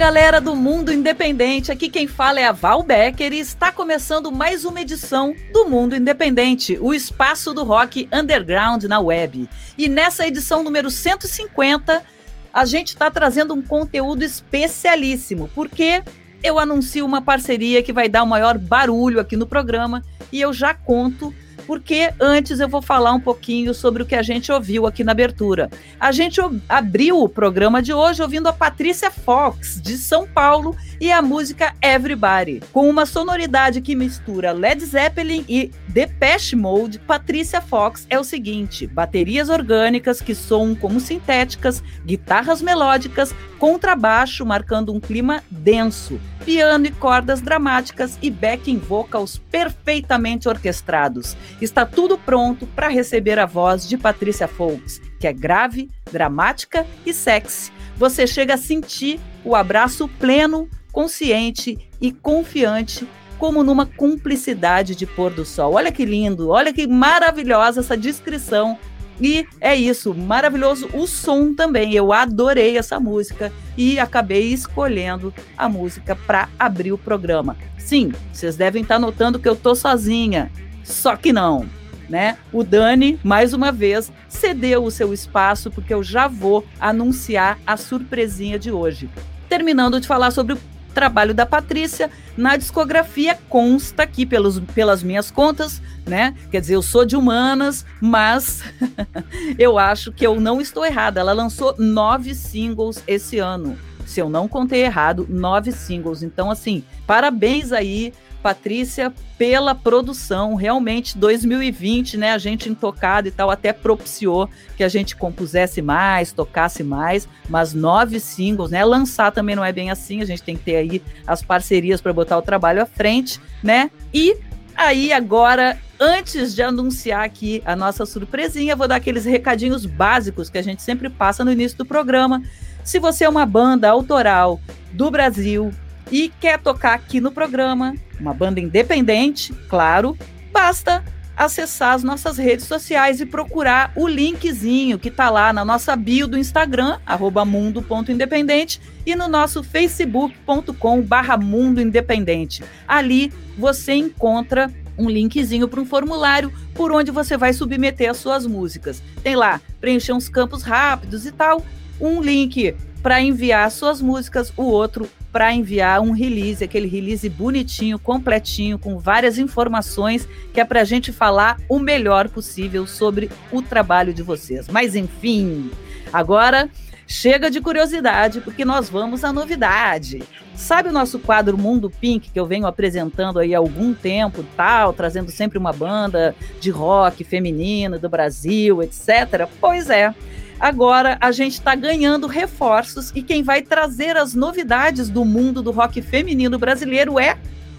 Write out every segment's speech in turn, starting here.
Galera do Mundo Independente, aqui quem fala é a Val Becker e está começando mais uma edição do Mundo Independente, o espaço do rock underground na web. E nessa edição número 150, a gente está trazendo um conteúdo especialíssimo, porque eu anuncio uma parceria que vai dar o maior barulho aqui no programa e eu já conto porque antes eu vou falar um pouquinho sobre o que a gente ouviu aqui na abertura. A gente abriu o programa de hoje ouvindo a Patrícia Fox, de São Paulo, e a música Everybody. Com uma sonoridade que mistura Led Zeppelin e Depeche Mode, Patrícia Fox é o seguinte: baterias orgânicas que soam como sintéticas, guitarras melódicas, contrabaixo marcando um clima denso, piano e cordas dramáticas e backing vocals perfeitamente orquestrados. Está tudo pronto para receber a voz de Patrícia Fox, que é grave, dramática e sexy. Você chega a sentir o abraço pleno, consciente e confiante como numa cumplicidade de pôr do sol. Olha que lindo, olha que maravilhosa essa descrição e é isso, maravilhoso o som também. Eu adorei essa música e acabei escolhendo a música para abrir o programa. Sim, vocês devem estar notando que eu tô sozinha. Só que não, né? O Dani, mais uma vez, cedeu o seu espaço porque eu já vou anunciar a surpresinha de hoje. Terminando de falar sobre o trabalho da Patrícia na discografia consta aqui pelos, pelas minhas contas, né? Quer dizer, eu sou de humanas, mas eu acho que eu não estou errada. Ela lançou nove singles esse ano. Se eu não contei errado, nove singles. Então, assim, parabéns aí Patrícia, pela produção. Realmente, 2020, né? A gente intocado e tal, até propiciou que a gente compusesse mais, tocasse mais, mas nove singles, né? Lançar também não é bem assim, a gente tem que ter aí as parcerias para botar o trabalho à frente, né? E Aí agora, antes de anunciar aqui a nossa surpresinha, vou dar aqueles recadinhos básicos que a gente sempre passa no início do programa. Se você é uma banda autoral do Brasil e quer tocar aqui no programa, uma banda independente, claro, basta acessar as nossas redes sociais e procurar o linkzinho que está lá na nossa bio do Instagram, mundo.independente, e no nosso facebook.com barra Mundo Independente. Ali você encontra um linkzinho para um formulário por onde você vai submeter as suas músicas. Tem lá, preencher uns campos rápidos e tal, um link para enviar suas músicas, o outro para enviar um release, aquele release bonitinho, completinho, com várias informações, que é para a gente falar o melhor possível sobre o trabalho de vocês. Mas enfim, agora chega de curiosidade, porque nós vamos à novidade. Sabe o nosso quadro Mundo Pink, que eu venho apresentando aí há algum tempo, tal, trazendo sempre uma banda de rock feminino do Brasil, etc? Pois é. Agora a gente está ganhando reforços e quem vai trazer as novidades do mundo do rock feminino brasileiro é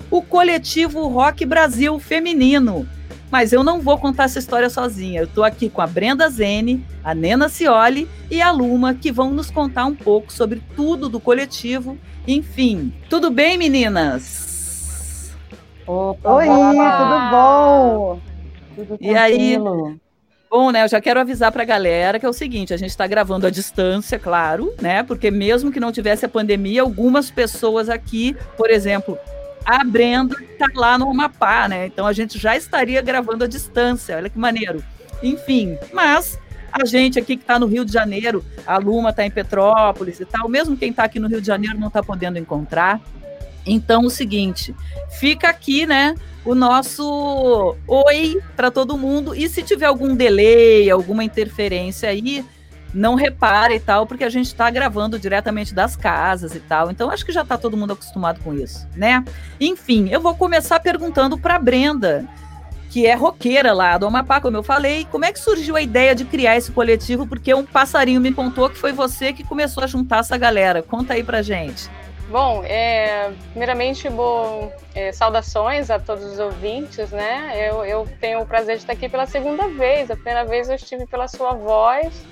o coletivo Rock Brasil Feminino. Mas eu não vou contar essa história sozinha. Eu estou aqui com a Brenda Zene, a Nena Cioli e a Luma, que vão nos contar um pouco sobre tudo do coletivo. Enfim, tudo bem, meninas? Opa, Oi, tudo bom? Tudo e aí, Bom, né, eu já quero avisar para a galera que é o seguinte, a gente está gravando à distância, claro, né? Porque mesmo que não tivesse a pandemia, algumas pessoas aqui, por exemplo, a Brenda está lá no Amapá, né? Então a gente já estaria gravando à distância. Olha que maneiro. Enfim, mas a gente aqui que está no Rio de Janeiro, a Luma está em Petrópolis e tal, mesmo quem está aqui no Rio de Janeiro não está podendo encontrar. Então, o seguinte, fica aqui, né, o nosso oi para todo mundo. E se tiver algum delay, alguma interferência aí, não repare e tal, porque a gente está gravando diretamente das casas e tal. Então acho que já está todo mundo acostumado com isso, né? Enfim, eu vou começar perguntando para Brenda, que é roqueira lá do Amapá, como eu falei. Como é que surgiu a ideia de criar esse coletivo? Porque um passarinho me contou que foi você que começou a juntar essa galera. Conta aí pra gente. Bom, é, primeiramente, bom, é, saudações a todos os ouvintes, né? Eu, eu tenho o prazer de estar aqui pela segunda vez. A primeira vez eu estive pela sua voz,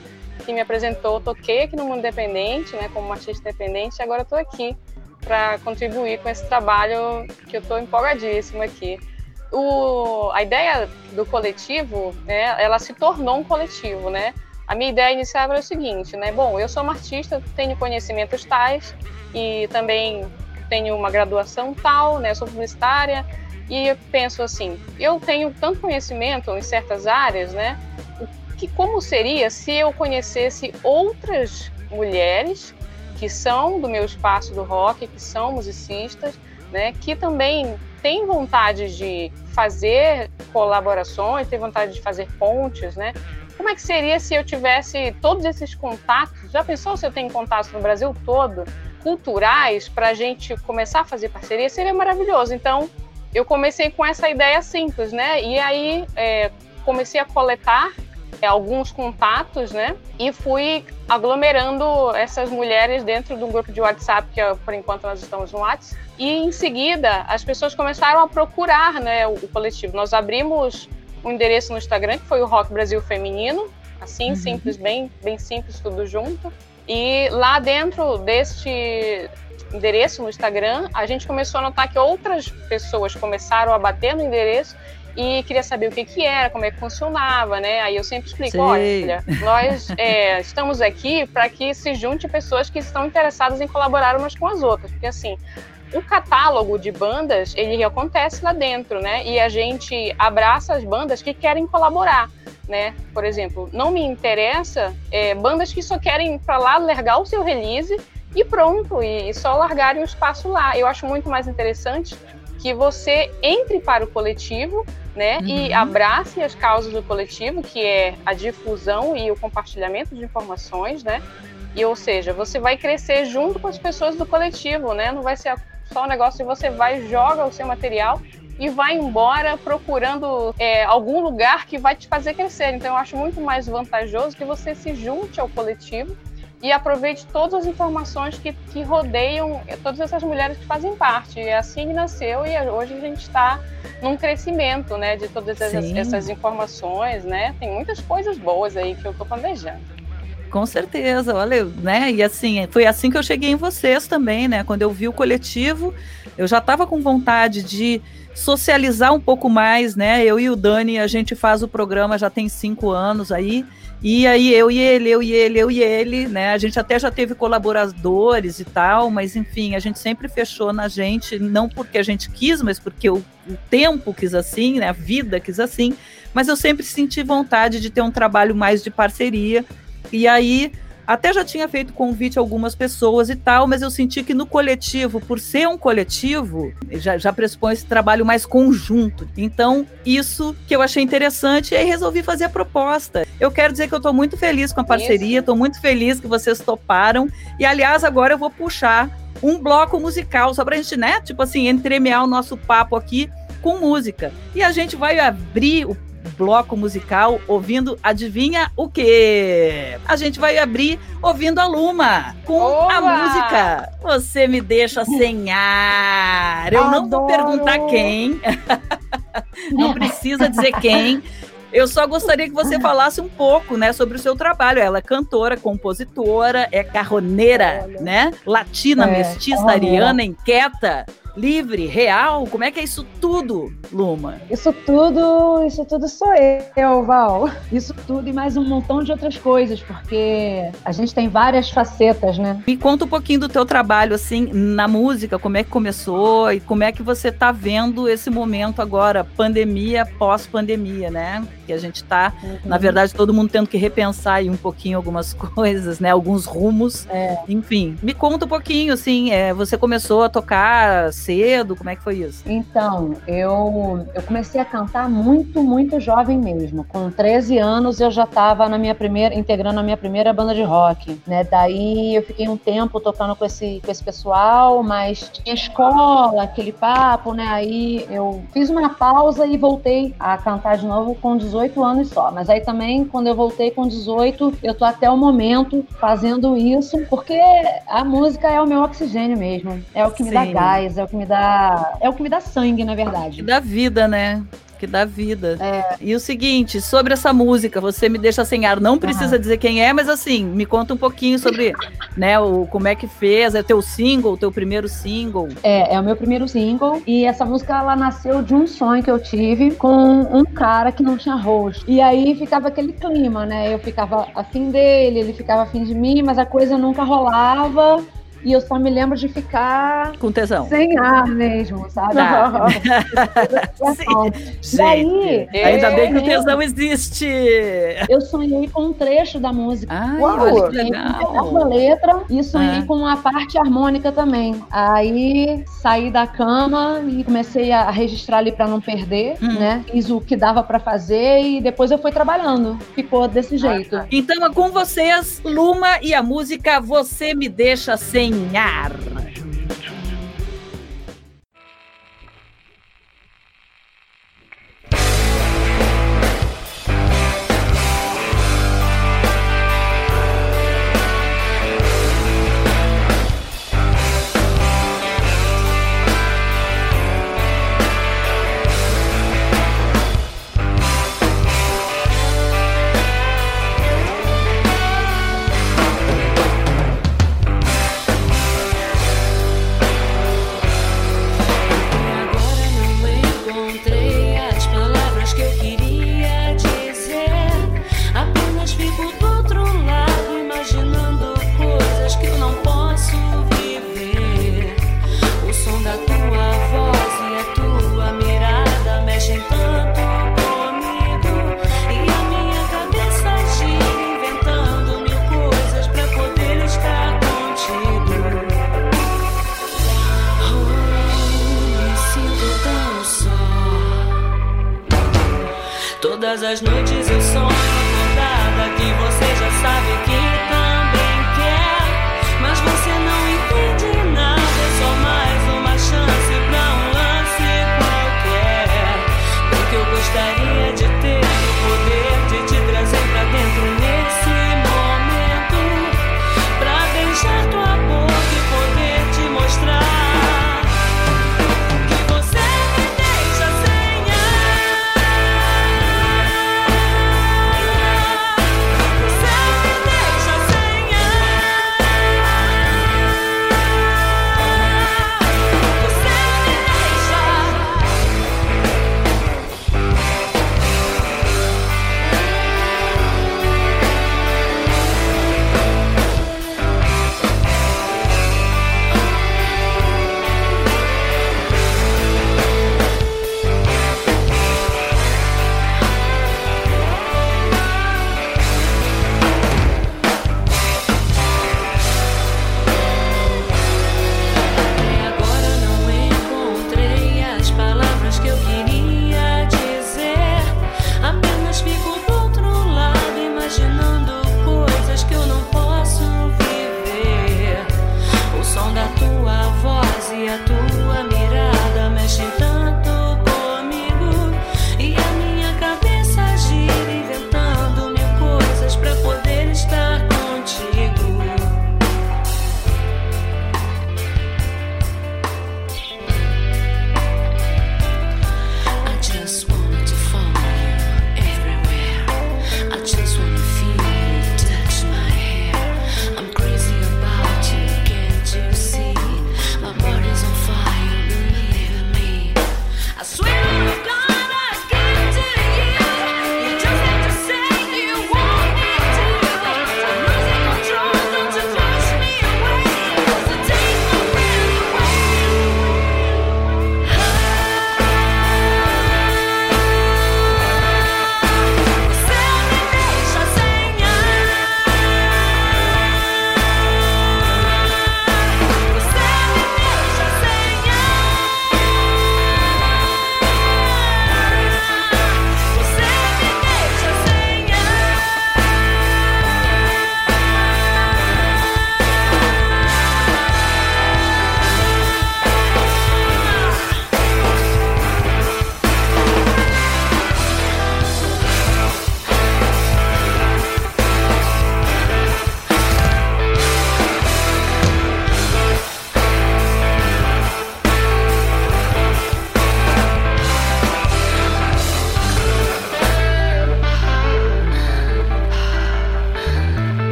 que me apresentou, toquei aqui no Mundo Independente, né, como artista independente, e agora estou aqui para contribuir com esse trabalho que eu estou empolgadíssimo aqui. O, a ideia do coletivo, né, ela se tornou um coletivo, né? A minha ideia inicial era o seguinte, né? Bom, eu sou uma artista, tenho conhecimentos tais, e também tenho uma graduação tal, né? Sou publicitária e eu penso assim, eu tenho tanto conhecimento em certas áreas, né? Que como seria se eu conhecesse outras mulheres que são do meu espaço do rock, que são musicistas, né? Que também têm vontade de fazer colaborações, têm vontade de fazer pontes, né? Como é que seria se eu tivesse todos esses contatos? Já pensou se eu tenho contatos no Brasil todo? culturais para a gente começar a fazer parceria seria maravilhoso. Então, eu comecei com essa ideia simples, né? E aí é, comecei a coletar é, alguns contatos, né? E fui aglomerando essas mulheres dentro de um grupo de WhatsApp, que por enquanto nós estamos no WhatsApp. E em seguida, as pessoas começaram a procurar né, o coletivo. Nós abrimos um endereço no Instagram, que foi o Rock Brasil Feminino, assim, uhum. simples, bem, bem simples, tudo junto. E lá dentro deste endereço no Instagram, a gente começou a notar que outras pessoas começaram a bater no endereço e queria saber o que, que era, como é que funcionava, né? Aí eu sempre explico, Sei. olha, nós é, estamos aqui para que se junte pessoas que estão interessadas em colaborar umas com as outras, porque assim, o catálogo de bandas, ele acontece lá dentro, né? E a gente abraça as bandas que querem colaborar né? Por exemplo, não me interessa é, bandas que só querem para lá largar o seu release e pronto, e, e só largarem o espaço lá. Eu acho muito mais interessante que você entre para o coletivo, né, uhum. e abrace as causas do coletivo, que é a difusão e o compartilhamento de informações, né? E ou seja, você vai crescer junto com as pessoas do coletivo, né? Não vai ser só um negócio de você vai joga o seu material e vai embora procurando é, algum lugar que vai te fazer crescer. Então, eu acho muito mais vantajoso que você se junte ao coletivo e aproveite todas as informações que, que rodeiam todas essas mulheres que fazem parte. E assim nasceu e hoje a gente está num crescimento, né, de todas essas, essas, informações, né? Tem muitas coisas boas aí que eu estou planejando. Com certeza, olha, né? E assim, foi assim que eu cheguei em vocês também, né? Quando eu vi o coletivo, eu já estava com vontade de socializar um pouco mais, né? Eu e o Dani, a gente faz o programa já tem cinco anos aí. E aí eu e ele, eu e ele, eu e ele, né? A gente até já teve colaboradores e tal, mas enfim, a gente sempre fechou na gente, não porque a gente quis, mas porque o, o tempo quis assim, né? A vida quis assim. Mas eu sempre senti vontade de ter um trabalho mais de parceria. E aí até já tinha feito convite a algumas pessoas e tal, mas eu senti que no coletivo, por ser um coletivo, já, já pressupõe esse trabalho mais conjunto. Então, isso que eu achei interessante, e aí resolvi fazer a proposta. Eu quero dizer que eu estou muito feliz com a parceria, estou muito feliz que vocês toparam. E, aliás, agora eu vou puxar um bloco musical, só para a gente, né, tipo assim, entremear o nosso papo aqui com música. E a gente vai abrir o bloco musical ouvindo adivinha o quê? A gente vai abrir ouvindo a Luma com a música Você me deixa sem ar. Eu Adoro. não vou perguntar quem. não precisa dizer quem. Eu só gostaria que você falasse um pouco, né, sobre o seu trabalho. Ela é cantora, compositora, é carroneira, Olha. né? Latina, é, mestiça, ariana, inquieta livre, real? Como é que é isso tudo, Luma? Isso tudo, isso tudo sou eu, Val. Isso tudo e mais um montão de outras coisas, porque a gente tem várias facetas, né? Me conta um pouquinho do teu trabalho, assim, na música, como é que começou e como é que você tá vendo esse momento agora, pandemia, pós-pandemia, né? Que a gente tá, uhum. na verdade, todo mundo tendo que repensar aí um pouquinho algumas coisas, né? Alguns rumos. É. Enfim, me conta um pouquinho, assim, é, você começou a tocar cedo? Como é que foi isso? Então, eu, eu comecei a cantar muito, muito jovem mesmo. Com 13 anos eu já estava na minha primeira, integrando a minha primeira banda de rock, né? Daí eu fiquei um tempo tocando com esse, com esse pessoal, mas tinha escola, aquele papo, né? Aí eu fiz uma pausa e voltei a cantar de novo com 18 anos só. Mas aí também, quando eu voltei com 18, eu tô até o momento fazendo isso, porque a música é o meu oxigênio mesmo. É o que Sim. me dá gás, é o que me dá. É o que me dá sangue, na verdade. Que dá vida, né? que dá vida. É. E o seguinte, sobre essa música, você me deixa sem ar, não precisa uhum. dizer quem é, mas assim, me conta um pouquinho sobre, né, o como é que fez, é teu single, teu primeiro single? É, é o meu primeiro single e essa música ela nasceu de um sonho que eu tive com um cara que não tinha rosto. E aí ficava aquele clima, né? Eu ficava afim dele, ele ficava afim de mim, mas a coisa nunca rolava. E eu só me lembro de ficar. Com tesão. Sem ar mesmo, sabe? Tá. Sim. E aí, ainda bem que o tesão existe. Eu sonhei com um trecho da música. Ai, Uau, olha que legal. a letra e sonhei ah. com a parte harmônica também. Aí saí da cama e comecei a registrar ali para não perder, hum. né? Fiz o que dava para fazer e depois eu fui trabalhando. Ficou desse jeito. Ah, então é com vocês, Luma e a música Você Me Deixa Sem enseñar.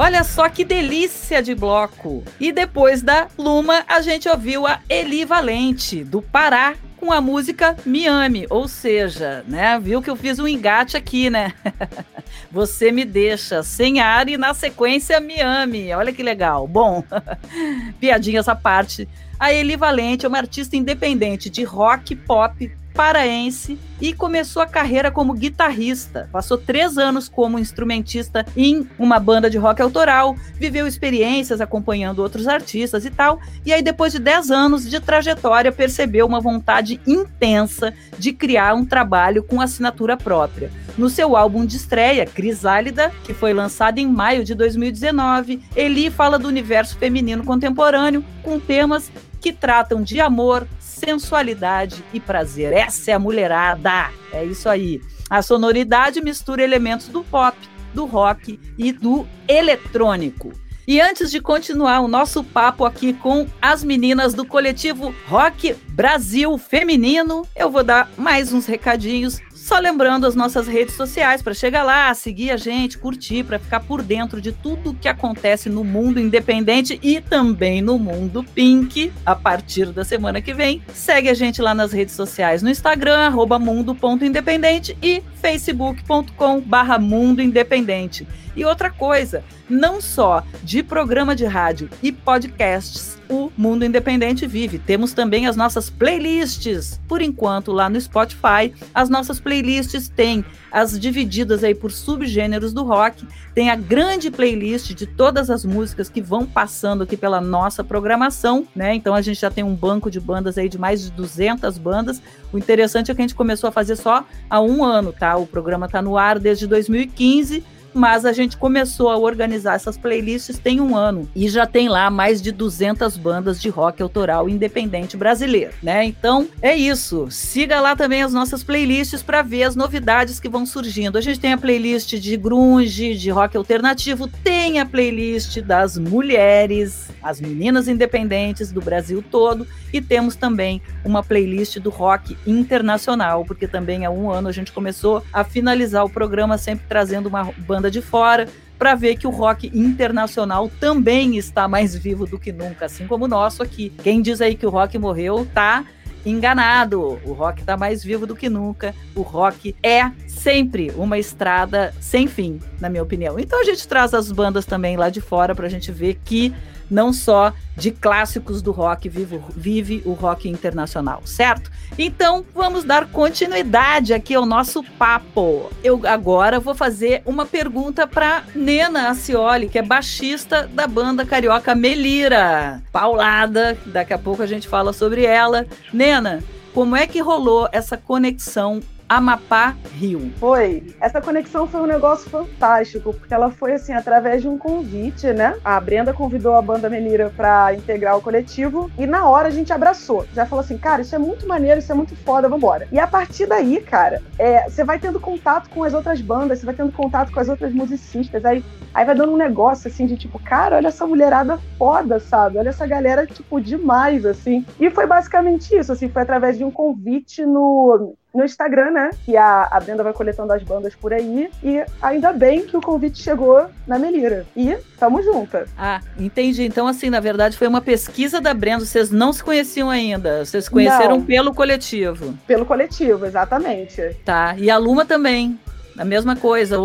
Olha só que delícia de bloco! E depois da Luma, a gente ouviu a Eli Valente, do Pará, com a música Miami, ou seja, né? Viu que eu fiz um engate aqui, né? Você me deixa sem ar e na sequência Miami. Olha que legal. Bom, piadinha essa parte. A Eli Valente é uma artista independente de rock, pop, paraense e começou a carreira como guitarrista. Passou três anos como instrumentista em uma banda de rock autoral, viveu experiências acompanhando outros artistas e tal. E aí, depois de dez anos de trajetória, percebeu uma vontade intensa de criar um trabalho com assinatura própria. No seu álbum de estreia, Crisálida, que foi lançado em maio de 2019, Eli fala do universo feminino contemporâneo com temas que tratam de amor, sensualidade e prazer. Essa é a mulherada. É isso aí. A sonoridade mistura elementos do pop, do rock e do eletrônico. E antes de continuar o nosso papo aqui com as meninas do coletivo Rock Brasil Feminino, eu vou dar mais uns recadinhos Só lembrando as nossas redes sociais para chegar lá, seguir a gente, curtir, para ficar por dentro de tudo que acontece no mundo independente e também no mundo pink a partir da semana que vem. Segue a gente lá nas redes sociais no Instagram, mundo.independente e facebook.com barra mundo independente. E outra coisa, não só de programa de rádio e podcasts o Mundo Independente vive. Temos também as nossas playlists. Por enquanto, lá no Spotify, as nossas playlists têm as divididas aí por subgêneros do rock. Tem a grande playlist de todas as músicas que vão passando aqui pela nossa programação, né? Então a gente já tem um banco de bandas aí de mais de 200 bandas. O interessante é que a gente começou a fazer só há um ano, tá? O programa está no ar desde 2015 mas a gente começou a organizar essas playlists tem um ano e já tem lá mais de 200 bandas de rock autoral independente brasileiro, né? Então é isso. Siga lá também as nossas playlists para ver as novidades que vão surgindo. A gente tem a playlist de grunge, de rock alternativo, tem a playlist das mulheres, as meninas independentes do Brasil todo e temos também uma playlist do rock internacional, porque também há um ano a gente começou a finalizar o programa sempre trazendo uma banda de fora para ver que o rock internacional também está mais vivo do que nunca, assim como o nosso aqui. Quem diz aí que o rock morreu tá enganado. O rock está mais vivo do que nunca. O rock é sempre uma estrada sem fim, na minha opinião. Então a gente traz as bandas também lá de fora para a gente ver que não só de clássicos do rock vive, vive o rock internacional, certo? Então vamos dar continuidade aqui ao nosso papo. Eu agora vou fazer uma pergunta para Nena Acioli, que é baixista da banda carioca Melira. Paulada, daqui a pouco a gente fala sobre ela. Nena, como é que rolou essa conexão Amapá Rio. Foi. Essa conexão foi um negócio fantástico, porque ela foi assim através de um convite, né? A Brenda convidou a banda Menira para integrar o coletivo e na hora a gente abraçou. Já falou assim, cara, isso é muito maneiro, isso é muito foda, vambora. E a partir daí, cara, é, você vai tendo contato com as outras bandas, você vai tendo contato com as outras musicistas, aí, aí vai dando um negócio assim de tipo, cara, olha essa mulherada foda, sabe? Olha essa galera, tipo, demais, assim. E foi basicamente isso, assim, foi através de um convite no no Instagram, né? Que a, a Brenda vai coletando as bandas por aí. E ainda bem que o convite chegou na Melira. E tamo junta. Ah, entendi. Então, assim, na verdade, foi uma pesquisa da Brenda. Vocês não se conheciam ainda. Vocês se conheceram não. pelo coletivo. Pelo coletivo, exatamente. Tá. E a Luma também. A mesma coisa.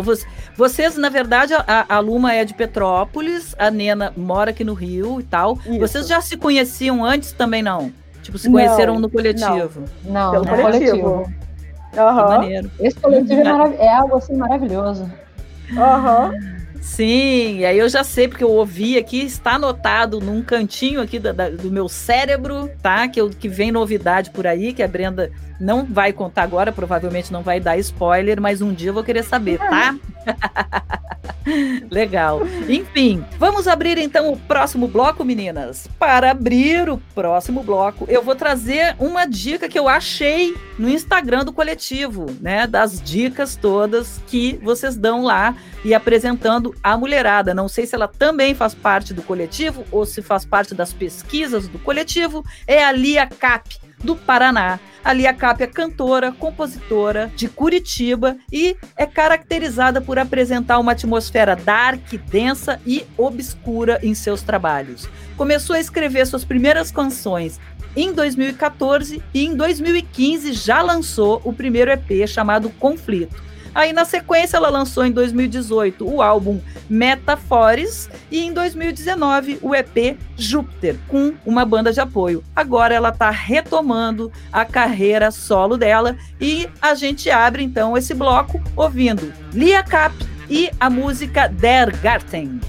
Vocês, na verdade, a, a Luma é de Petrópolis, a Nena mora aqui no Rio e tal. Isso. Vocês já se conheciam antes também, não? Tipo, se conheceram não, no coletivo? Não, não no coletivo. Uhum. maneiro. Esse coletivo é, é, algo assim maravilhoso. Aham. Uhum. Sim, e aí eu já sei, porque eu ouvi aqui, está anotado num cantinho aqui da, da, do meu cérebro, tá? Que, eu, que vem novidade por aí, que a Brenda não vai contar agora, provavelmente não vai dar spoiler, mas um dia eu vou querer saber, tá? Legal. Enfim, vamos abrir então o próximo bloco, meninas. Para abrir o próximo bloco, eu vou trazer uma dica que eu achei no Instagram do coletivo, né? Das dicas todas que vocês dão lá e apresentando a mulherada. Não sei se ela também faz parte do coletivo ou se faz parte das pesquisas do coletivo. É a Lia Cap, do Paraná. A Lia Cap é cantora, compositora de Curitiba e é caracterizada por apresentar uma atmosfera dark, densa e obscura em seus trabalhos. Começou a escrever suas primeiras canções em 2014 e em 2015 já lançou o primeiro EP chamado Conflito. Aí, na sequência, ela lançou em 2018 o álbum Metafores e em 2019 o EP Júpiter, com uma banda de apoio. Agora ela está retomando a carreira solo dela e a gente abre então esse bloco ouvindo Lia Cap e a música Der Garten.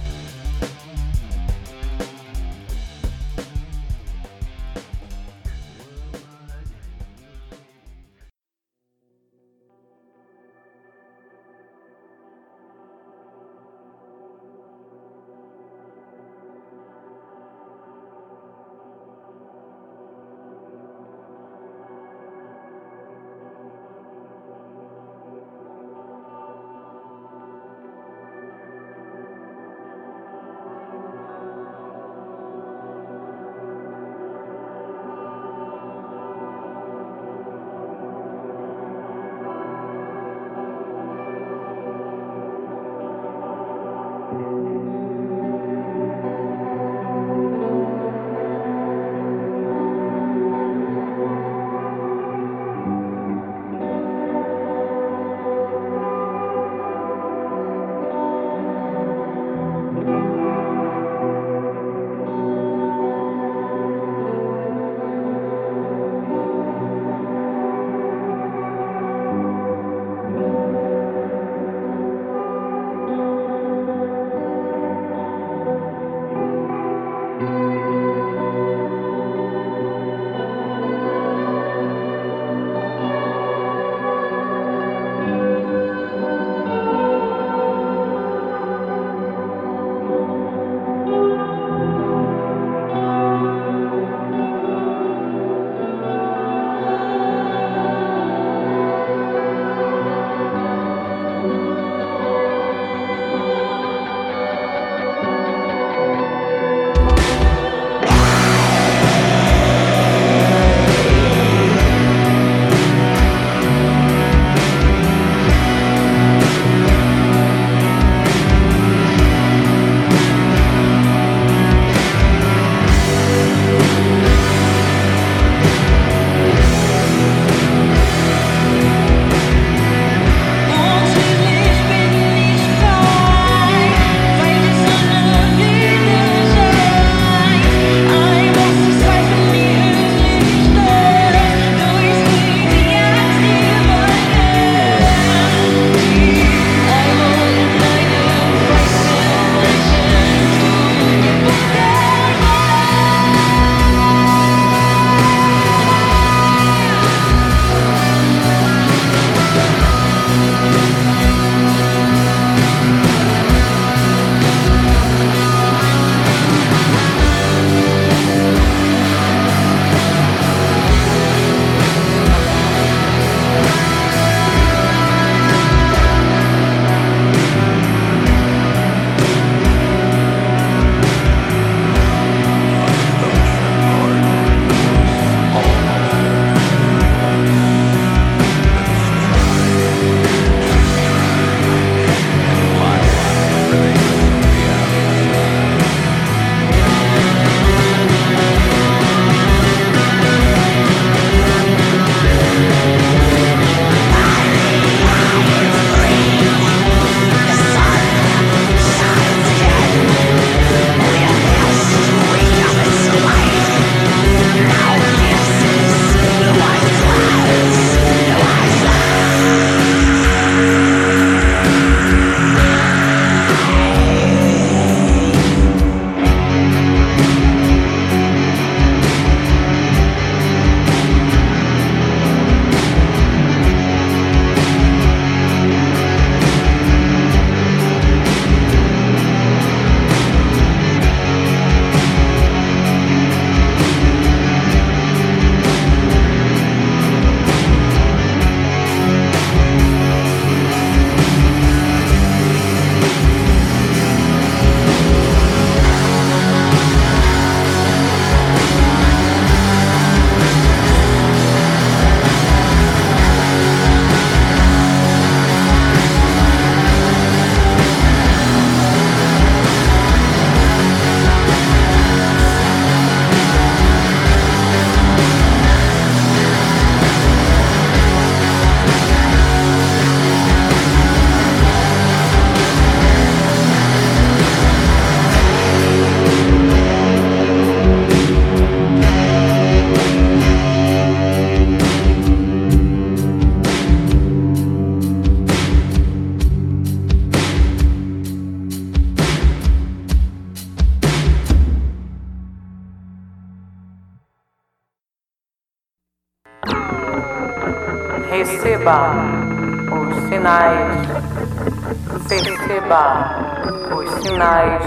Os sinais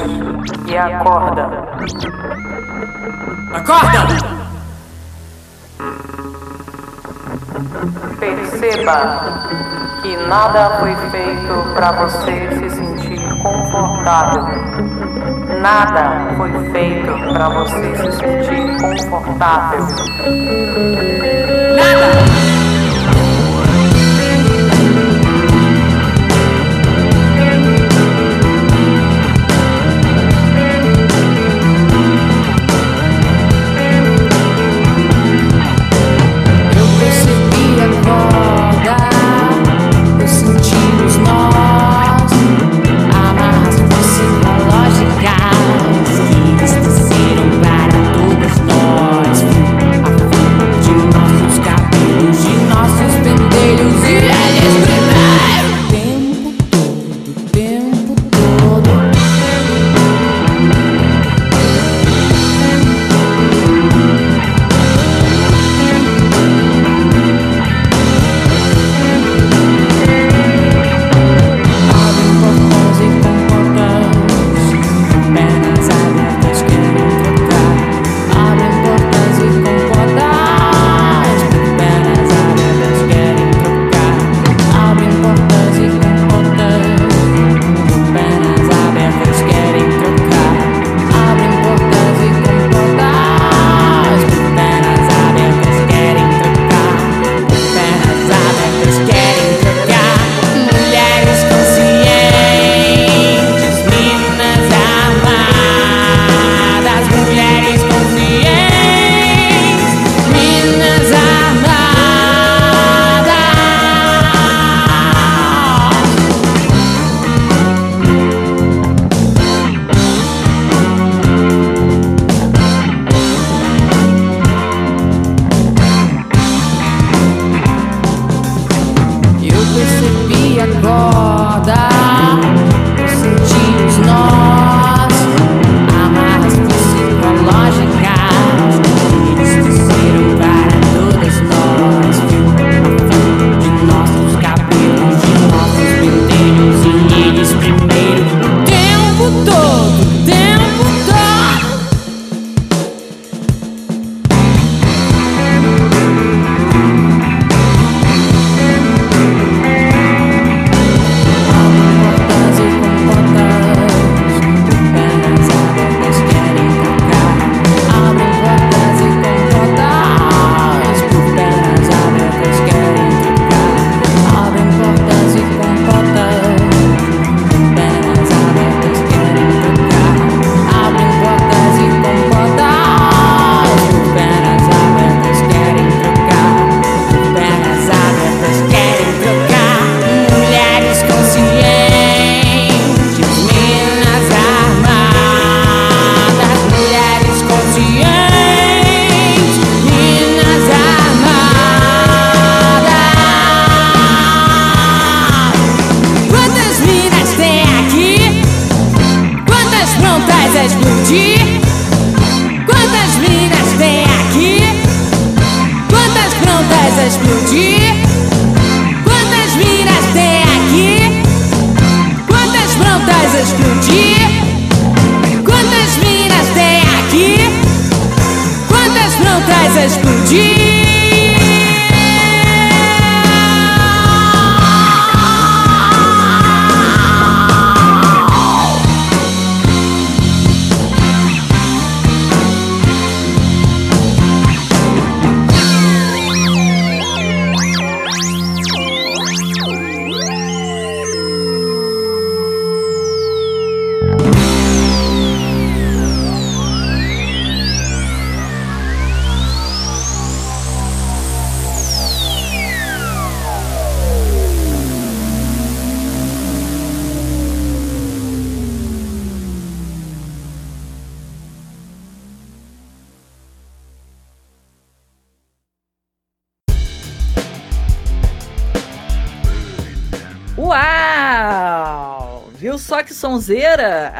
e acorda. Acorda! Perceba que nada foi feito para você se sentir confortável. Nada foi feito para você se sentir confortável. Nada!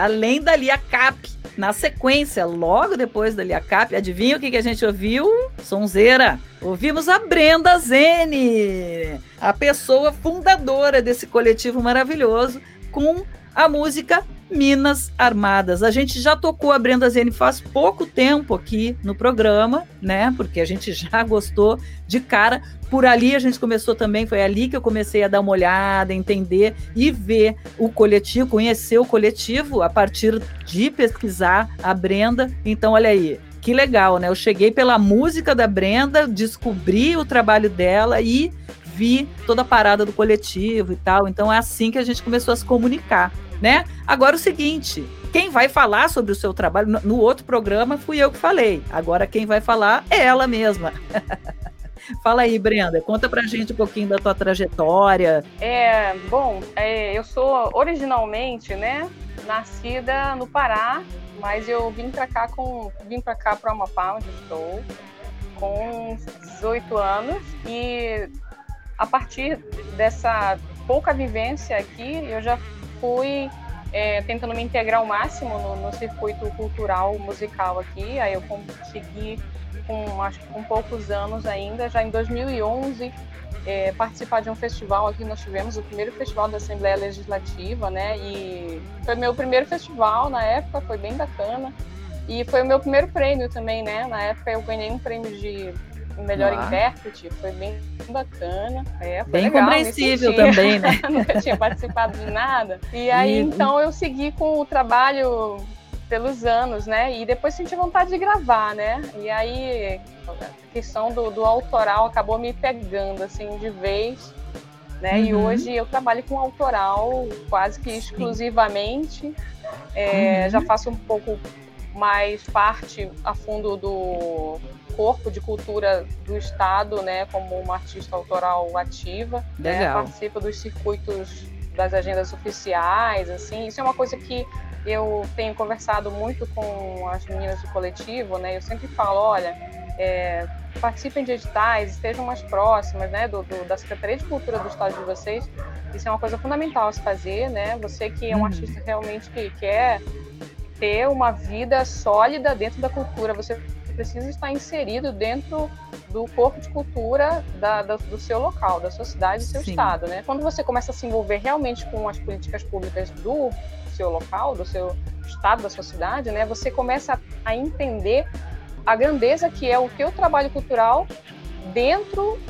Além dali a Cap, Na sequência, logo depois da Liacap, adivinha o que, que a gente ouviu? Sonzeira. Ouvimos a Brenda Zene, a pessoa fundadora desse coletivo maravilhoso, com a música Minas Armadas. A gente já tocou a Brenda Zene faz pouco tempo aqui no programa, né? Porque a gente já gostou de cara. Por ali a gente começou também, foi ali que eu comecei a dar uma olhada, entender e ver o coletivo, conhecer o coletivo a partir de pesquisar a Brenda. Então, olha aí, que legal, né? Eu cheguei pela música da Brenda, descobri o trabalho dela e vi toda a parada do coletivo e tal. Então é assim que a gente começou a se comunicar né? Agora o seguinte, quem vai falar sobre o seu trabalho no outro programa fui eu que falei. Agora quem vai falar é ela mesma. Fala aí, Brenda, conta pra gente um pouquinho da tua trajetória. É, bom, é, eu sou originalmente, né, nascida no Pará, mas eu vim para cá com vim para cá para Amapá, onde estou, com 18 anos e a partir dessa pouca vivência aqui, eu já fui é, tentando me integrar ao máximo no, no, circuito cultural musical aqui. Aí eu consegui, com, acho que com poucos anos ainda, já em 2011, é, participar de um festival aqui. Nós tivemos o primeiro festival da Assembleia Legislativa, né? E foi meu primeiro festival na época, foi bem bacana. E foi o meu primeiro prêmio também, né? Na época eu ganhei um prêmio de o melhor ah. intérprete, foi bem bacana. É, foi bem legal, compreensível também, né? Nunca tinha participado de nada. E aí, e... então, eu segui com o trabalho pelos anos, né? E depois senti vontade de gravar, né? E aí, a questão do, do autoral acabou me pegando, assim, de vez. Né? Uhum. E hoje eu trabalho com autoral quase que exclusivamente. É, uhum. Já faço um pouco mais parte a fundo do corpo de cultura do Estado, né, como uma artista autoral ativa. Né, participa dos circuitos das agendas oficiais, assim. Isso é uma coisa que eu tenho conversado muito com as meninas do coletivo, né? Eu sempre falo, olha, é, participem de editais, estejam mais próximas, né, do, do, da Secretaria de Cultura do Estado de vocês. Isso é uma coisa fundamental a se fazer, né? Você que é um uhum. artista realmente que quer ter uma vida sólida dentro da cultura, você precisa estar inserido dentro do corpo de cultura da, da, do seu local, da sua cidade, do seu Sim. estado, né? Quando você começa a se envolver realmente com as políticas públicas do seu local, do seu estado, da sua cidade, né? Você começa a entender a grandeza que é o teu trabalho cultural dentro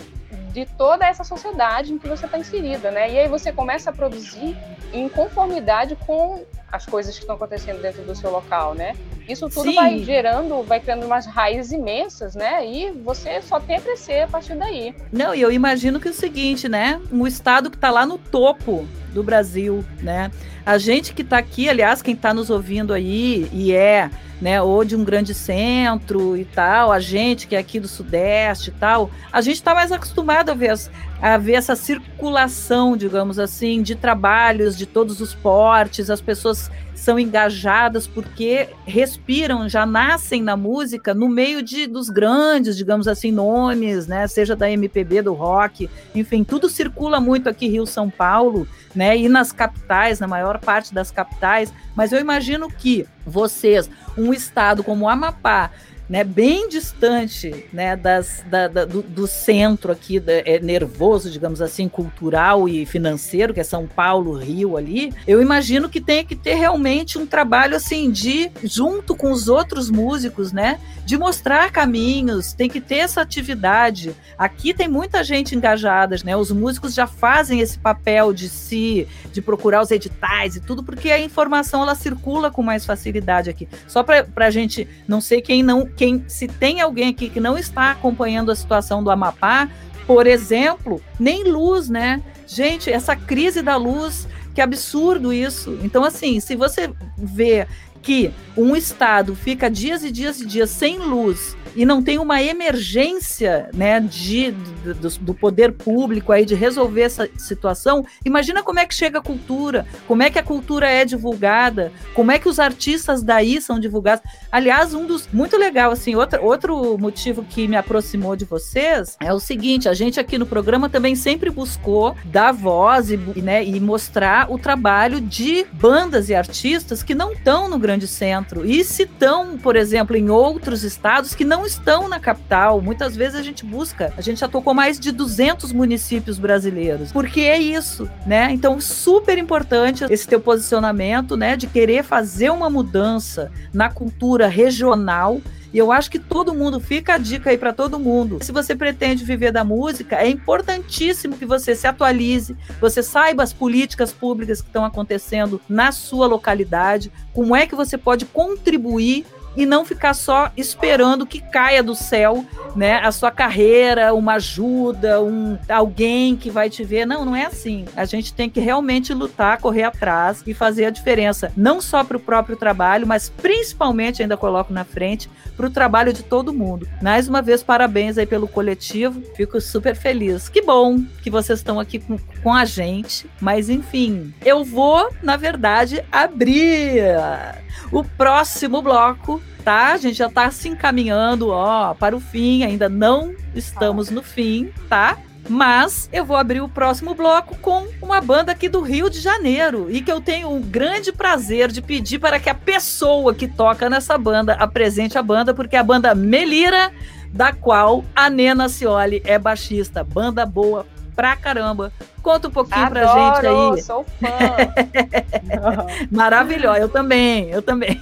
de toda essa sociedade em que você está inserida, né? E aí você começa a produzir em conformidade com as coisas que estão acontecendo dentro do seu local, né? Isso tudo Sim. vai gerando, vai criando umas raízes imensas, né? E você só tem a crescer a partir daí. Não, e eu imagino que é o seguinte, né? Um estado que está lá no topo do Brasil, né? A gente que está aqui, aliás, quem está nos ouvindo aí e é, né, ou de um grande centro e tal, a gente que é aqui do Sudeste e tal, a gente está mais acostumado a ver, a ver essa circulação, digamos assim, de trabalhos de todos os portes, as pessoas são engajadas porque respiram, já nascem na música no meio de dos grandes, digamos assim, nomes, né? Seja da MPB, do rock, enfim, tudo circula muito aqui Rio São Paulo, né? E nas capitais, na maior parte das capitais, mas eu imagino que vocês, um estado como o Amapá, né, bem distante né, das, da, da, do, do, centro aqui da, é, nervoso, digamos assim, cultural e financeiro, que é São Paulo, Rio ali, eu imagino que tenha que ter realmente um trabalho assim de, junto com os outros músicos, né, de mostrar caminhos, tem que ter essa atividade. Aqui tem muita gente engajada, né, os músicos já fazem esse papel de se, de procurar os editais e tudo, porque a informação ela circula com mais facilidade aqui. Só para a gente, não sei quem não quem se tem alguém aqui que não está acompanhando a situação do Amapá, por exemplo, nem luz, né? Gente, essa crise da luz, que absurdo isso. Então, assim, se você vê que um estado fica dias e dias e dias sem luz e não tem uma emergência né, de, do, do, poder público aí de resolver essa situação, imagina como é que chega a cultura, como é que a cultura é divulgada, como é que os artistas daí são divulgados. Aliás, um dos muito legal assim, outro, outro motivo que me aproximou de vocês é o seguinte: a gente aqui no programa também sempre buscou dar voz e, né, e mostrar o trabalho de bandas e artistas que não estão no grande centro e se estão, por exemplo, em outros estados que não estão na capital. Muitas vezes a gente busca, a gente já tocou mais de 200 municípios brasileiros, porque é isso, né? Então, super importante esse teu posicionamento, né, de querer fazer uma mudança na cultura regional e eu acho que todo mundo, fica a dica aí para todo mundo. Se você pretende viver da música, é importantíssimo que você se atualize, você saiba as políticas públicas que estão acontecendo na sua localidade, como é que você pode contribuir e não ficar só esperando que caia do céu, né, a sua carreira, uma ajuda, um alguém que vai te ver. Não, não é assim. A gente tem que realmente lutar, correr atrás e fazer a diferença, não só para o próprio trabalho, mas principalmente ainda coloco na frente para o trabalho de todo mundo. Mais uma vez, parabéns aí pelo coletivo. Fico super feliz. Que bom que vocês estão aqui com, com a gente. Mas enfim, eu vou, na verdade, abrir o próximo bloco, tá? A gente já está se encaminhando, ó, para o fim, ainda não estamos no fim, tá? Mas eu vou abrir o próximo bloco com uma banda aqui do Rio de Janeiro e que eu tenho o grande prazer de pedir para que a pessoa que toca nessa banda apresente a banda, porque é a banda Melira, da qual a Nena Cioli é baixista. Banda boa pra caramba. Conta um pouquinho Adoro, pra gente aí. Sou fã. Maravilhosa, eu também, eu também.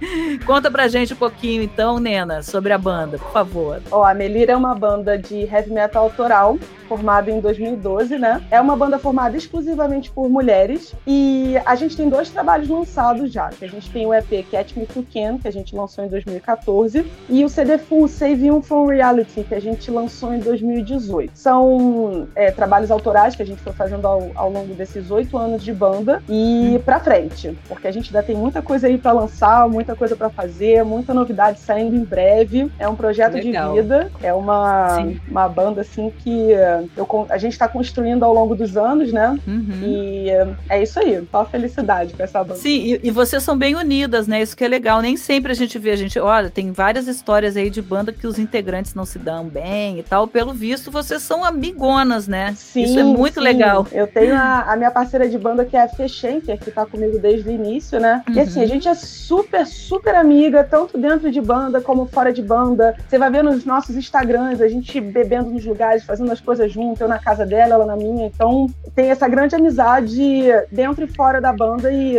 Conta pra gente um pouquinho, então, Nena, sobre a banda, por favor. Ó, oh, a Melira é uma banda de heavy metal autoral, formada em 2012, né? É uma banda formada exclusivamente por mulheres e a gente tem dois trabalhos lançados já. A gente tem o EP Catch Me You Can, que a gente lançou em 2014, e o CD Full Save You From Reality, que a gente lançou em 2018. São é, trabalhos autorais que a gente foi fazendo ao, ao longo desses oito anos de banda e hum. pra frente, porque a gente ainda tem muita coisa aí para lançar, muita coisa para fazer, muita novidade saindo em breve. É um projeto Legal. de vida, é uma, uma banda assim que eu, a gente está construindo ao longo dos anos, né? Uhum. E é isso aí, só felicidade com essa banda. Sim, e, e, vocês são bem unidas, né? Isso que é legal. Nem sempre a gente vê, a gente, olha, tem várias histórias aí de banda que os integrantes não se dão bem e tal. Pelo visto, vocês são amigonas, né? Sim, isso é muito sim. legal. Eu tenho a, a, minha parceira de banda que é a Fê Schenker, que tá comigo desde o início, né? Uhum. E assim, a gente é super, super amiga, tanto dentro de banda como fora de banda. Você vai ver nos nossos Instagrams, a gente bebendo nos lugares, fazendo as coisas junto, eu na casa dela, ela na minha. Então tem essa grande amizade dentro e fora da banda. E,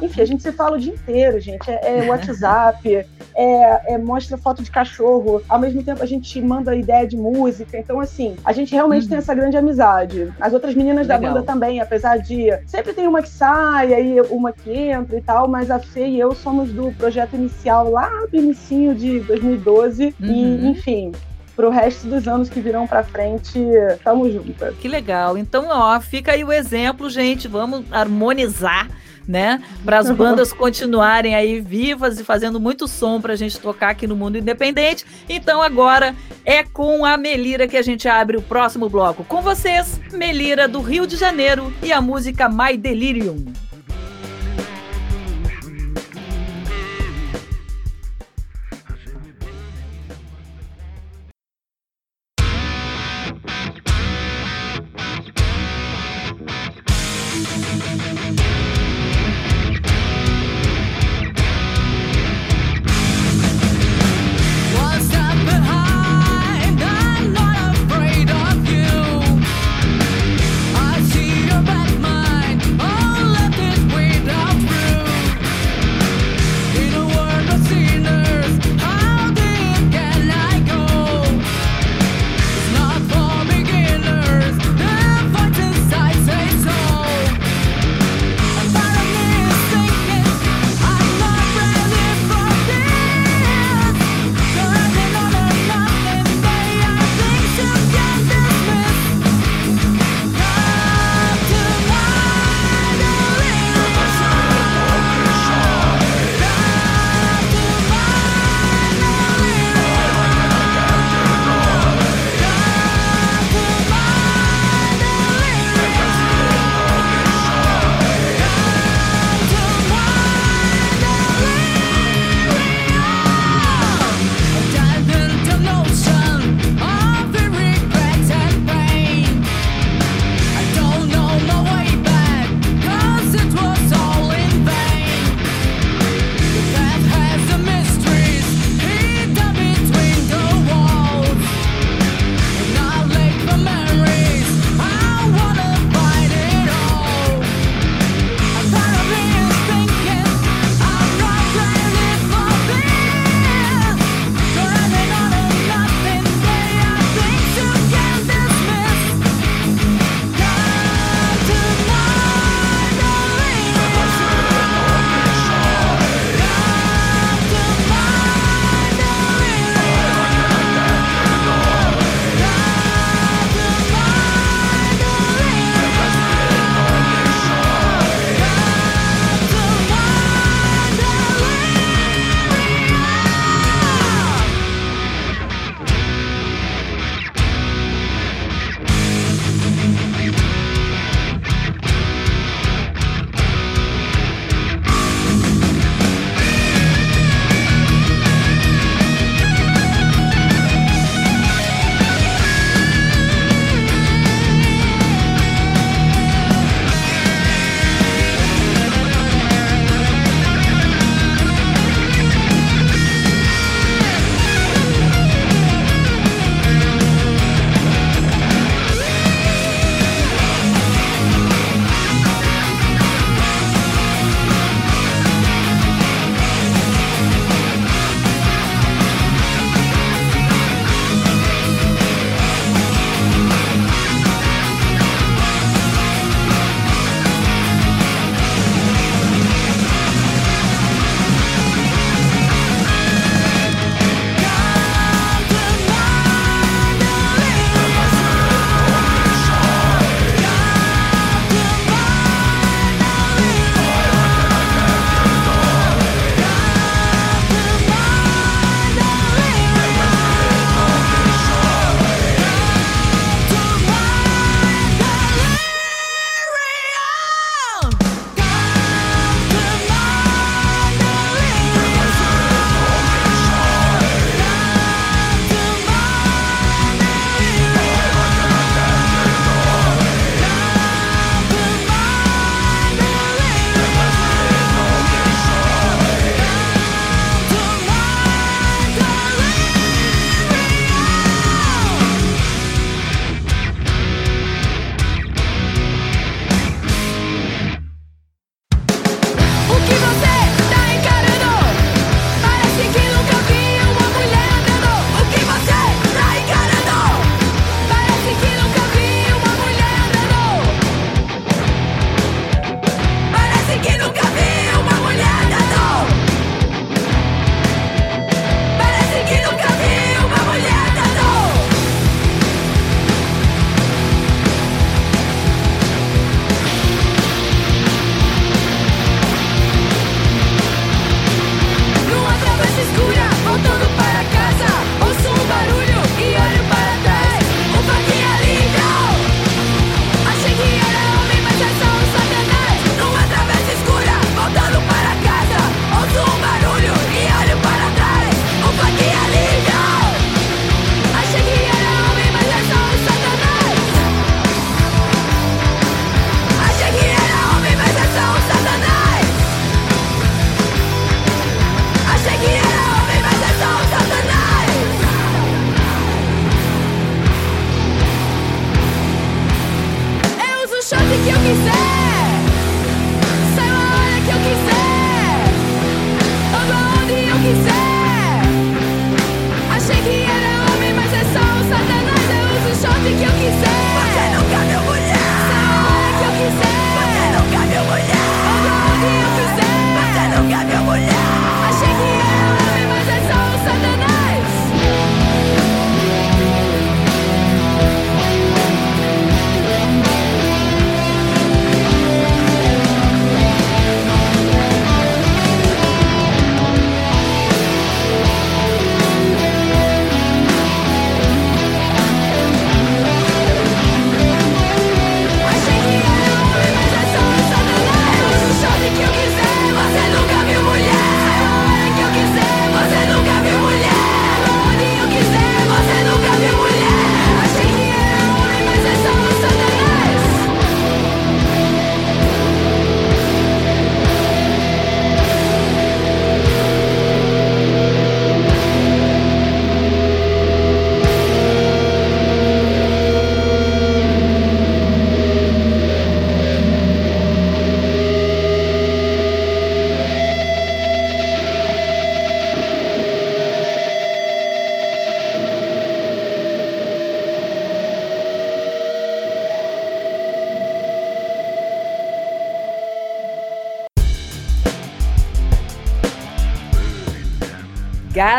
enfim, a gente se fala o dia inteiro, gente. É, é WhatsApp, é, é, mostra foto de cachorro. Ao mesmo tempo, a gente manda ideia de música. Então, assim, a gente realmente uhum. tem essa grande amizade. As outras meninas Legal. da banda também, apesar de. Sempre tem uma que sai, aí uma que entra e tal, mas a Fê e eu somos do projeto inicial lá do início de 2012. Uhum. E, enfim, pro resto dos anos que virão para frente, tamo junto. Que legal. Então, ó, fica aí o exemplo, gente. Vamos harmonizar né? Para as bandas continuarem aí vivas e fazendo muito som para a gente tocar aqui no mundo independente. Então agora é com a Melira que a gente abre o próximo bloco. Com vocês, Melira do Rio de Janeiro e a música My Delirium.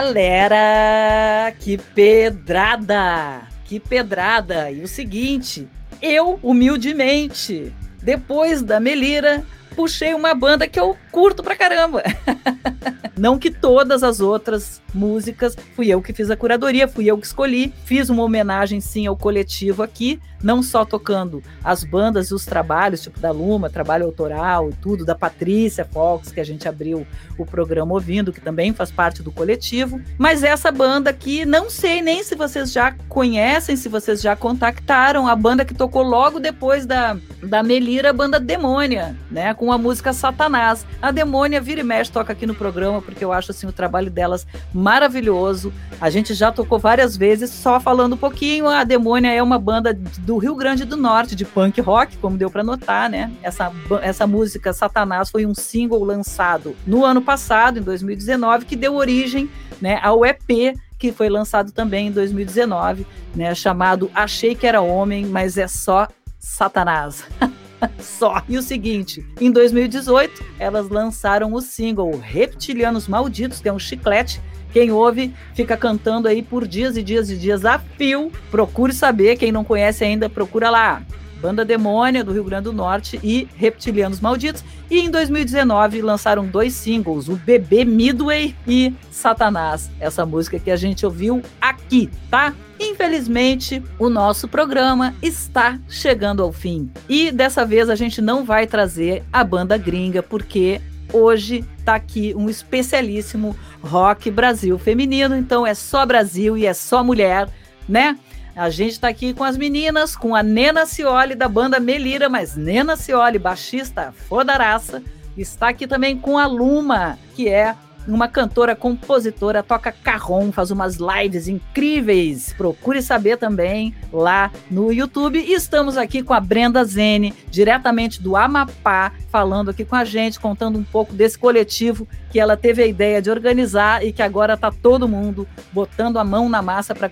Galera, que pedrada! Que pedrada! E o seguinte, eu, humildemente, depois da Melira, puxei uma banda que eu curto pra caramba. Não que todas as outras músicas fui eu que fiz a curadoria, fui eu que escolhi. Fiz uma homenagem sim ao coletivo aqui, não só tocando as bandas e os trabalhos, tipo da Luma, trabalho autoral e tudo, da Patrícia Fox, que a gente abriu o programa ouvindo, que também faz parte do coletivo. Mas essa banda aqui, não sei nem se vocês já conhecem, se vocês já contactaram, a banda que tocou logo depois da, da Melira, a banda Demônia, né? Com a música Satanás. A Demônia vira e mexe, toca aqui no programa, porque eu acho assim o trabalho delas maravilhoso. A gente já tocou várias vezes, só falando um pouquinho, a Demônia é uma banda do Rio Grande do Norte, de punk rock, como deu para notar, né? Essa, essa música Satanás foi um single lançado no ano passado, em 2019, que deu origem né, ao EP que foi lançado também em 2019, né, chamado Achei que era homem, mas é só Satanás. só. E o seguinte, em 2018, elas lançaram o single Reptilianos Malditos, que é um chiclete quem ouve fica cantando aí por dias e dias e dias a fio. Procure saber, quem não conhece ainda, procura lá. Banda Demônia do Rio Grande do Norte e Reptilianos Malditos. E em 2019 lançaram dois singles, o Bebê Midway e Satanás. Essa música que a gente ouviu aqui, tá? Infelizmente, o nosso programa está chegando ao fim. E dessa vez a gente não vai trazer a banda gringa, porque hoje está aqui um especialíssimo rock Brasil feminino, então é só Brasil e é só mulher, né? A gente está aqui com as meninas, com a Nena Cioli da banda Melira, mas Nena Cioli, baixista fodaraça, está aqui também com a Luma, que é uma cantora, compositora, toca carrom, faz umas lives incríveis. Procure saber também lá no YouTube. E estamos aqui com a Brenda Zene, diretamente do Amapá, falando aqui com a gente, contando um pouco desse coletivo que ela teve a ideia de organizar e que agora está todo mundo botando a mão na massa para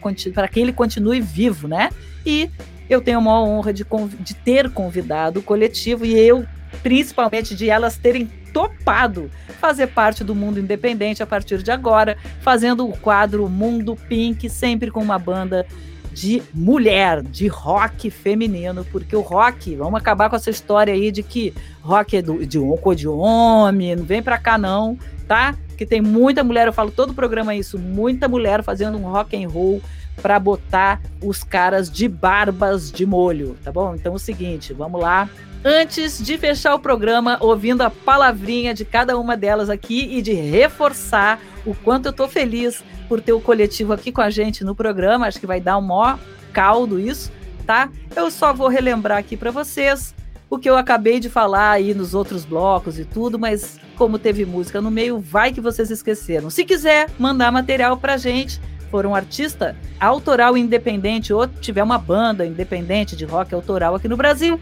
que ele continue vivo, né? E eu tenho a maior honra de, de ter convidado o coletivo e eu, principalmente, de elas terem topado fazer parte do mundo independente a partir de agora, fazendo o quadro Mundo Pink, sempre com uma banda de mulher, de rock feminino, porque o rock, vamos acabar com essa história aí de que rock é do, de, de homem, não vem pra cá não, tá? Que tem muita mulher, eu falo todo o programa isso, muita mulher fazendo um rock and roll para botar os caras de barbas de molho, tá bom? Então é o seguinte, vamos lá. Antes de fechar o programa, ouvindo a palavrinha de cada uma delas aqui e de reforçar o quanto eu tô feliz por ter o coletivo aqui com a gente no programa, acho que vai dar um maior caldo isso, tá? Eu só vou relembrar aqui para vocês o que eu acabei de falar aí nos outros blocos e tudo, mas como teve música no meio, vai que vocês esqueceram. Se quiser mandar material pra gente, for um artista autoral independente ou tiver uma banda independente de rock autoral aqui no Brasil,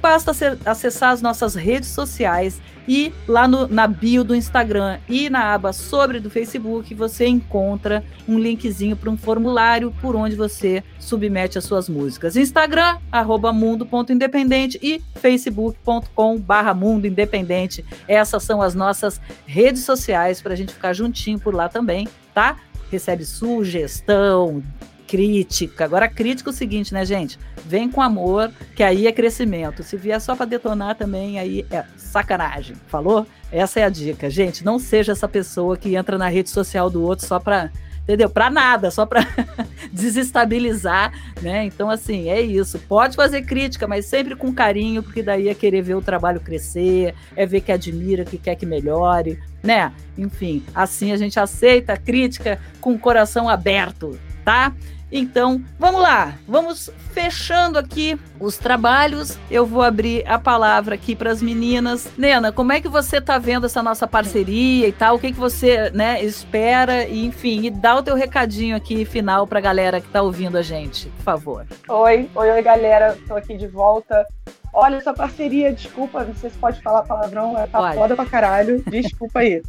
basta acessar as nossas redes sociais e lá no, na bio do Instagram e na aba sobre do Facebook você encontra um linkzinho para um formulário por onde você submete as suas músicas. Instagram, arroba mundo.independente e facebook.com barra mundo independente. Essas são as nossas redes sociais para a gente ficar juntinho por lá também, tá? recebe sugestão, crítica. Agora, crítica é o seguinte, né, gente? Vem com amor, que aí é crescimento. Se vier só para detonar também, aí é sacanagem. Falou? Essa é a dica. Gente, não seja essa pessoa que entra na rede social do outro só para entendeu? Para nada, só para desestabilizar, né? Então, assim, é isso. Pode fazer crítica, mas sempre com carinho, porque daí é querer ver o trabalho crescer, é ver que admira, que quer que melhore, né? Enfim, assim a gente aceita a crítica com o coração aberto, tá? Então, vamos lá, vamos fechando aqui os trabalhos. Eu vou abrir a palavra aqui para as meninas. Nena, como é que você tá vendo essa nossa parceria e tal? O que, que você, né, espera e enfim, e dá o teu recadinho aqui final para a galera que tá ouvindo a gente, por favor. Oi, oi, oi, galera. Tô aqui de volta. Olha essa parceria, desculpa, não sei se pode falar palavrão, é tá foda pra caralho, desculpa aí.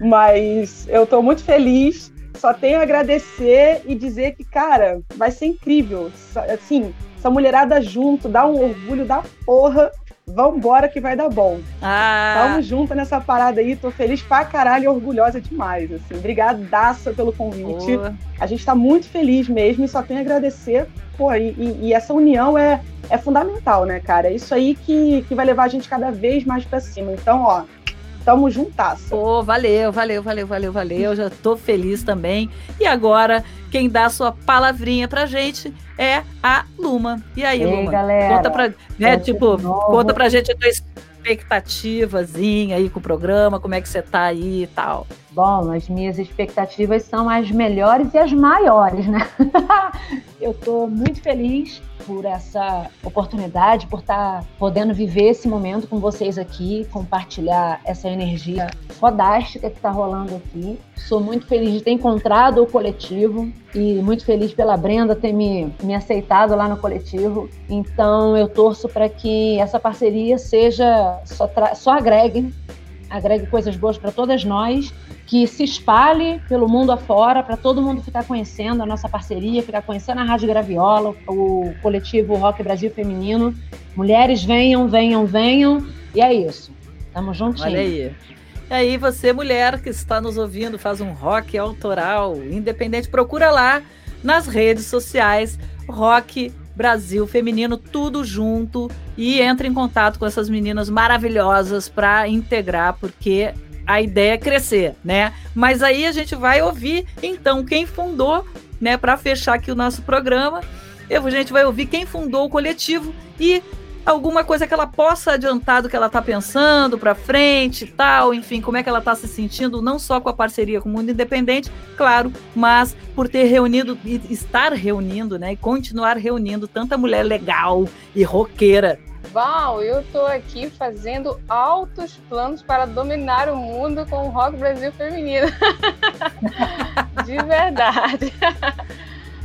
Mas eu tô muito feliz só tenho a agradecer e dizer que, cara, vai ser incrível. Assim, essa mulherada junto, dá um orgulho da porra. Vambora que vai dar bom. Ah. Tamo junto nessa parada aí, tô feliz pra caralho e orgulhosa demais, assim. Obrigadaça pelo convite. Boa. A gente tá muito feliz mesmo e só tenho a agradecer. Pô, e, e, essa união é, é fundamental, né, cara? É isso aí que, que vai levar a gente cada vez mais pra cima. Então, ó, Tamo juntas. Pô, valeu, valeu, valeu, valeu, valeu. Já tô feliz também. E agora, quem dá a sua palavrinha pra gente é a Luma. E aí, Ei, Luma? Galera, conta pra, né, tipo, conta pra gente a tua expectativazinha aí com o programa, como é que você tá aí e tal. Bom, as minhas expectativas são as melhores e as maiores, né? Eu tô muito feliz por essa oportunidade, por estar tá podendo viver esse momento com vocês aqui, compartilhar essa energia fodástica que está rolando aqui. Sou muito feliz de ter encontrado o coletivo e muito feliz pela Brenda ter me, me aceitado lá no coletivo. Então eu torço para que essa parceria seja só, só agregue agregue coisas boas para todas nós, que se espalhe pelo mundo afora, para todo mundo ficar conhecendo a nossa parceria, ficar conhecendo a Rádio Graviola, o coletivo Rock Brasil Feminino. Mulheres venham, venham, venham. E é isso. Tamo juntinho. Olha aí. E aí, você, mulher que está nos ouvindo, faz um rock autoral, independente, procura lá nas redes sociais, Rock Brasil Feminino, tudo junto e entre em contato com essas meninas maravilhosas para integrar, porque a ideia é crescer, né? Mas aí a gente vai ouvir então quem fundou, né, para fechar aqui o nosso programa. Eu, a gente vai ouvir quem fundou o coletivo e alguma coisa que ela possa adiantar do que ela está pensando para frente e tal, enfim, como é que ela está se sentindo, não só com a parceria com o Mundo Independente, claro, mas por ter reunido e estar reunindo, né, e continuar reunindo tanta mulher legal e roqueira Val, eu tô aqui fazendo altos planos para dominar o mundo com o Rock Brasil feminino. De verdade.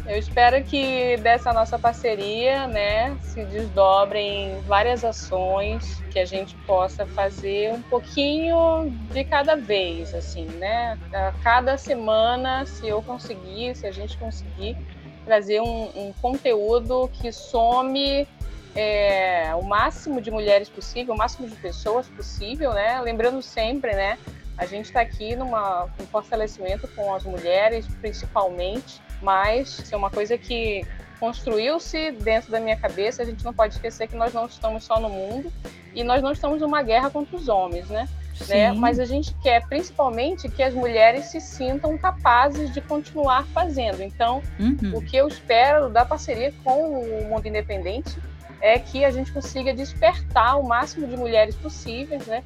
Eu espero que dessa nossa parceria, né, se desdobrem várias ações que a gente possa fazer um pouquinho de cada vez, assim, né? A cada semana, se eu conseguir, se a gente conseguir trazer um, um conteúdo que some é, o máximo de mulheres possível, o máximo de pessoas possível, né? Lembrando sempre, né? A gente está aqui numa, um fortalecimento com as mulheres, principalmente, mas isso é uma coisa que construiu-se dentro da minha cabeça. A gente não pode esquecer que nós não estamos só no mundo e nós não estamos numa guerra contra os homens, né? né? Mas a gente quer principalmente que as mulheres se sintam capazes de continuar fazendo. Então, uhum. o que eu espero da parceria com o Mundo Independente é que a gente consiga despertar o máximo de mulheres possíveis, né?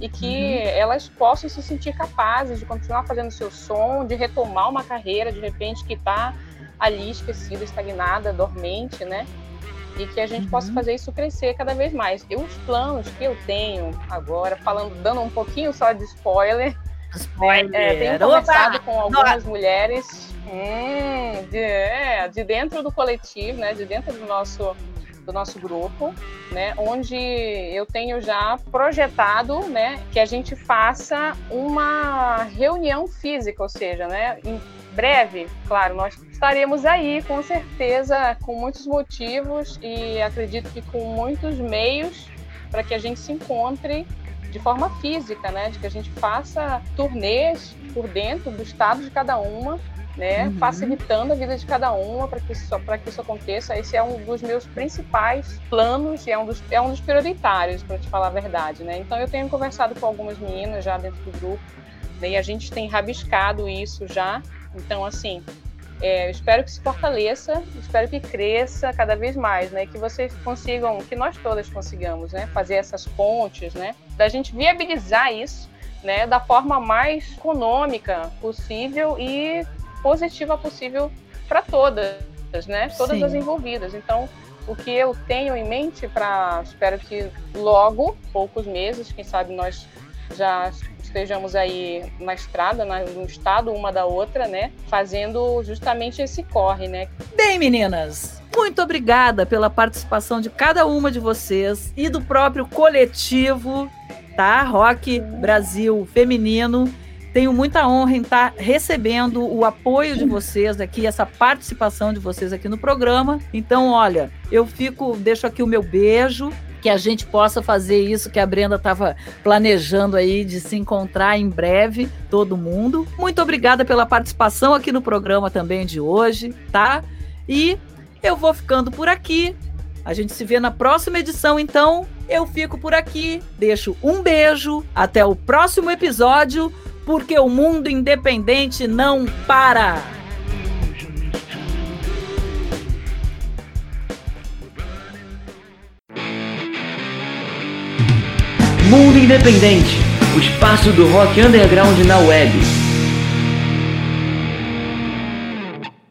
E que uhum. elas possam se sentir capazes de continuar fazendo seu som, de retomar uma carreira, de repente, que está ali esquecida, estagnada, dormente, né? E que a gente uhum. possa fazer isso crescer cada vez mais. E os planos que eu tenho agora, falando, dando um pouquinho só de spoiler, spoiler. É, tenho conversado Opa! com algumas Nossa. mulheres hum, de, é, de dentro do coletivo, né? De dentro do nosso do nosso grupo, né, onde eu tenho já projetado, né, que a gente faça uma reunião física, ou seja, né, em breve, claro, nós estaremos aí com certeza com muitos motivos e acredito que com muitos meios para que a gente se encontre de forma física, né, de que a gente faça turnês por dentro do estado de cada uma né? Uhum. Facilitando a vida de cada uma para que, isso, que isso aconteça. Esse é um dos meus principais planos e é um dos, é um dos prioritários, para te falar a verdade, né? Então eu tenho conversado com algumas meninas já dentro do grupo né? e a gente tem rabiscado isso já. Então, assim, é, espero que se fortaleça, espero que cresça cada vez mais, né? Que vocês consigam, que nós todas consigamos, né? Fazer essas pontes, né? Da gente viabilizar isso, né? Da forma mais econômica possível e positiva possível para todas, né? Todas Sim. as envolvidas. Então, o que eu tenho em mente para, espero que logo, poucos meses, quem sabe nós já estejamos aí na estrada, no estado uma da outra, né? Fazendo justamente esse corre, né? Bem, meninas, muito obrigada pela participação de cada uma de vocês e do próprio coletivo, tá? Rock Brasil Feminino. Tenho muita honra em estar recebendo o apoio de vocês aqui, essa participação de vocês aqui no programa. Então, olha, eu fico, deixo aqui o meu beijo, que a gente possa fazer isso que a Brenda estava planejando aí de se encontrar em breve, todo mundo. Muito obrigada pela participação aqui no programa também de hoje, tá? E eu vou ficando por aqui. A gente se vê na próxima edição, então eu fico por aqui. Deixo um beijo, até o próximo episódio porque o mundo independente não para. Mundo Independente, o espaço do rock underground na web.